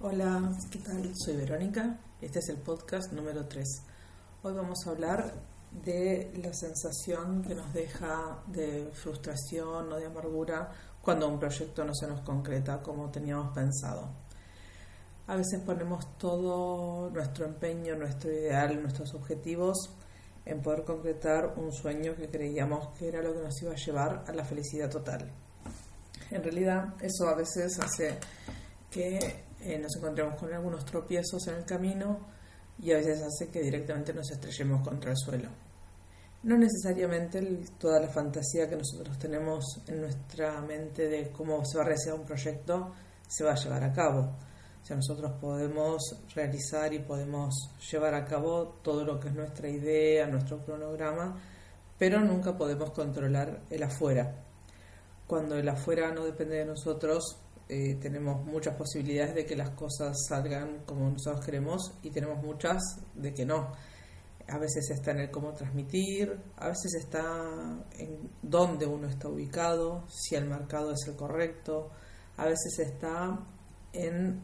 Hola, ¿qué tal? Soy Verónica. Este es el podcast número 3. Hoy vamos a hablar de la sensación que nos deja de frustración o de amargura cuando un proyecto no se nos concreta como teníamos pensado. A veces ponemos todo nuestro empeño, nuestro ideal, nuestros objetivos en poder concretar un sueño que creíamos que era lo que nos iba a llevar a la felicidad total. En realidad eso a veces hace que eh, nos encontremos con algunos tropiezos en el camino y a veces hace que directamente nos estrellemos contra el suelo. No necesariamente toda la fantasía que nosotros tenemos en nuestra mente de cómo se va a realizar un proyecto se va a llevar a cabo. O sea, nosotros podemos realizar y podemos llevar a cabo todo lo que es nuestra idea, nuestro cronograma, pero nunca podemos controlar el afuera. Cuando el afuera no depende de nosotros, eh, tenemos muchas posibilidades de que las cosas salgan como nosotros queremos y tenemos muchas de que no. A veces está en el cómo transmitir, a veces está en dónde uno está ubicado, si el mercado es el correcto, a veces está en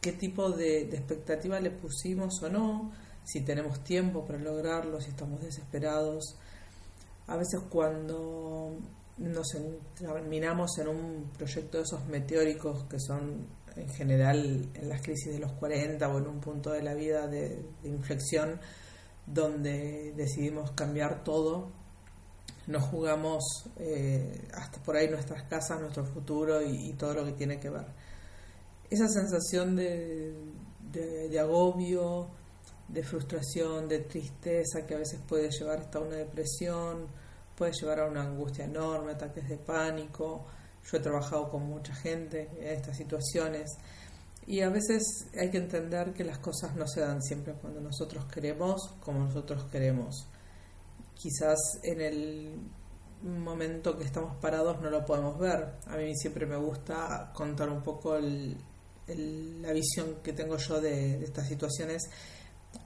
qué tipo de, de expectativa le pusimos o no, si tenemos tiempo para lograrlo, si estamos desesperados. A veces cuando nos terminamos en un proyecto de esos meteóricos que son en general en las crisis de los 40 o en un punto de la vida de, inflexión donde decidimos cambiar todo, nos jugamos eh, hasta por ahí nuestras casas, nuestro futuro y, todo lo que tiene que ver. Esa sensación de, de agobio, de frustración, de tristeza que a veces puede llevar hasta una depresión, puede llevar a una angustia enorme, ataques de pánico. Yo he trabajado con mucha gente en estas situaciones y a veces hay que entender que las cosas no se dan siempre cuando nosotros queremos como nosotros queremos. Quizás en el momento que estamos parados no lo podemos ver. A mí siempre me gusta contar un poco la visión que tengo yo de estas situaciones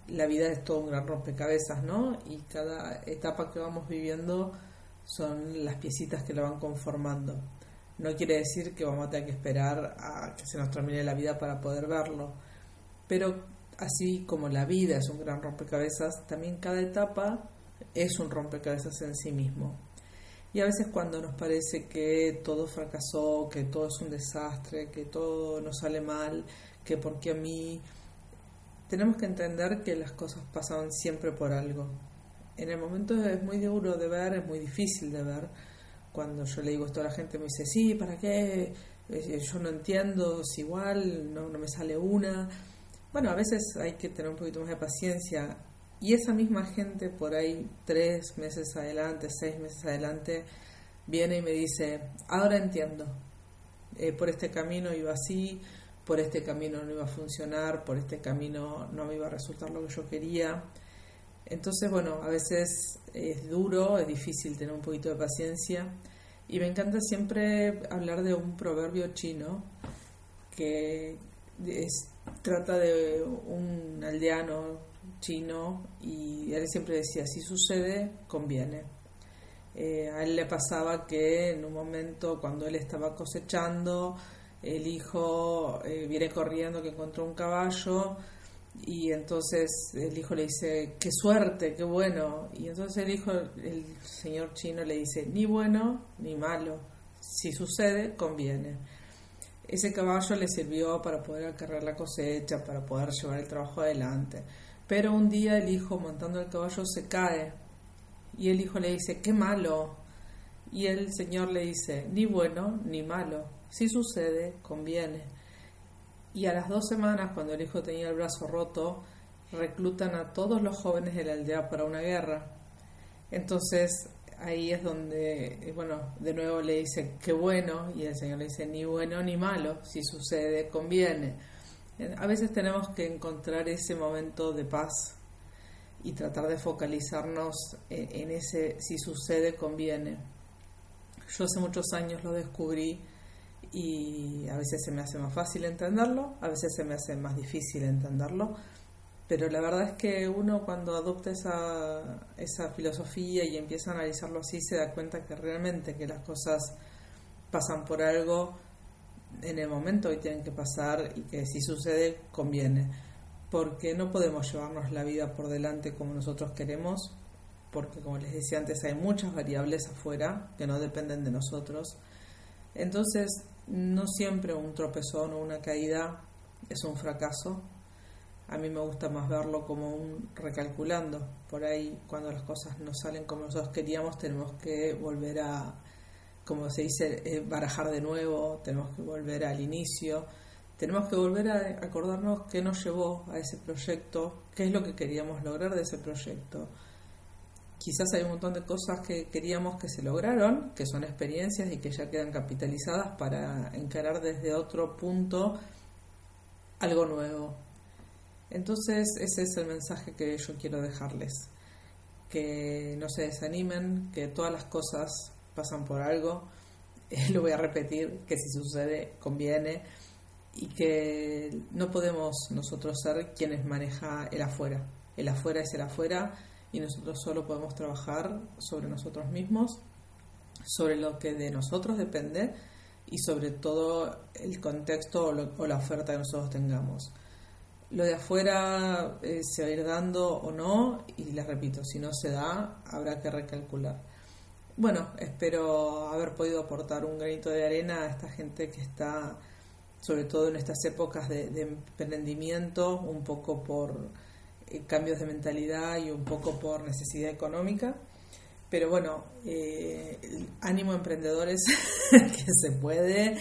la vida es todo un gran rompecabezas, ¿no? Y cada etapa que vamos viviendo son las piecitas que lo van conformando. No quiere decir que vamos a tener que esperar a que se nos termine la vida para poder verlo, pero así como la vida es un gran rompecabezas, también cada etapa es un rompecabezas en sí mismo. Y a veces cuando nos parece que todo fracasó, que todo es un desastre, que todo nos sale mal, que porque a mí tenemos que entender que las cosas pasan siempre por algo. En el momento es muy duro de ver, es muy difícil de ver. Cuando yo le digo esto a la gente me dice, sí, ¿para qué? Eh, yo no entiendo, es igual, no, no me sale una. Bueno, a veces hay que tener un poquito más de paciencia. Y esa misma gente por ahí, tres meses adelante, seis meses adelante, viene y me dice, ahora entiendo, eh, por este camino iba así, por este camino no iba a funcionar, por este camino no me iba a resultar lo que yo quería. Entonces, bueno, a veces es duro, es difícil tener un poquito de paciencia y me encanta siempre hablar de un proverbio chino que trata de un aldeano chino y él siempre decía, si sucede, conviene. Eh, a él le pasaba que en un momento cuando él estaba cosechando, el hijo eh, viene corriendo que encontró un caballo y entonces el hijo le dice, qué suerte, qué bueno. Y entonces el hijo, el señor chino le dice, ni bueno ni malo, si sucede, conviene. Ese caballo le sirvió para poder acarrear la cosecha, para poder llevar el trabajo adelante. Pero un día el hijo montando el caballo se cae y el hijo le dice, qué malo. Y el señor le dice, ni bueno ni malo, si sucede, conviene. Y a las dos semanas, cuando el hijo tenía el brazo roto, reclutan a todos los jóvenes de la aldea para una guerra. Entonces ahí es donde, eh, bueno, de nuevo le dice, qué bueno, y el Señor le dice, ni bueno ni malo, si sucede, conviene. A veces tenemos que encontrar ese momento de paz y tratar de focalizarnos en ese, si sucede, conviene. Yo hace muchos años lo descubrí y a veces se me hace más fácil entenderlo, a veces se me hace más difícil entenderlo, pero la verdad es que uno cuando adopta esa, esa filosofía y empieza a analizarlo así se da cuenta que realmente que las cosas pasan por algo en el momento hoy tienen que pasar y que si sucede conviene, porque no podemos llevarnos la vida por delante como nosotros queremos, porque como les decía antes hay muchas variables afuera que no dependen de nosotros. Entonces, no siempre un tropezón o una caída es un fracaso. A mí me gusta más verlo como un recalculando. Por ahí, cuando las cosas no salen como nosotros queríamos, tenemos que volver a, como se dice, eh, barajar de nuevo, tenemos que volver al inicio, tenemos que volver a acordarnos qué nos llevó a ese proyecto, qué es lo que queríamos lograr de ese proyecto. Quizás hay un montón de cosas que queríamos que se lograron, que son experiencias y que ya quedan capitalizadas para encarar desde otro punto algo nuevo. Entonces ese es el mensaje que yo quiero dejarles. Que no se desanimen, que todas las cosas pasan por algo. lo voy a repetir, que si sucede conviene y que no podemos nosotros ser quienes maneja el afuera. El afuera es el afuera y nosotros solo podemos trabajar sobre nosotros mismos, sobre lo que de nosotros depende y sobre todo el contexto o, la oferta que nosotros tengamos. Lo de afuera eh, se va a ir dando o no, y les repito, si no se da, habrá que recalcular. Bueno, espero haber podido aportar un granito de arena a esta gente que está, sobre todo en estas épocas de, de emprendimiento, un poco por cambios de mentalidad y un poco por necesidad económica. Pero bueno, eh, ánimo emprendedores, que se puede,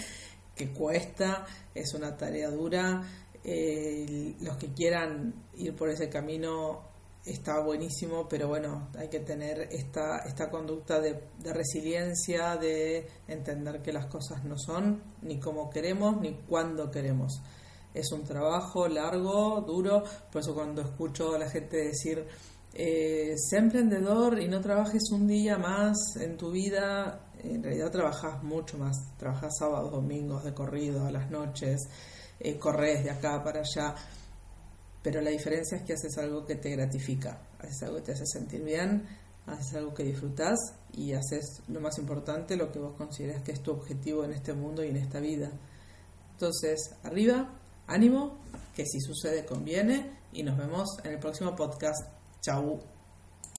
que cuesta, es una tarea dura. Eh, los que quieran ir por ese camino está buenísimo, pero bueno, hay que tener esta, esta conducta de, de, resiliencia, de entender que las cosas no son ni como queremos ni cuando queremos. Es un trabajo largo, duro, por eso cuando escucho a la gente decir, eh, sé emprendedor y no trabajes un día más en tu vida, en realidad trabajas mucho más, trabajas sábados, domingos de corrido, a las noches, eh, corres de acá para allá, pero la diferencia es que haces algo que te gratifica, haces algo que te hace sentir bien, haces algo que disfrutas y haces lo más importante, lo que vos consideras que es tu objetivo en este mundo y en esta vida. Entonces, arriba, ánimo, que si sucede conviene y nos vemos en el próximo podcast. Chau.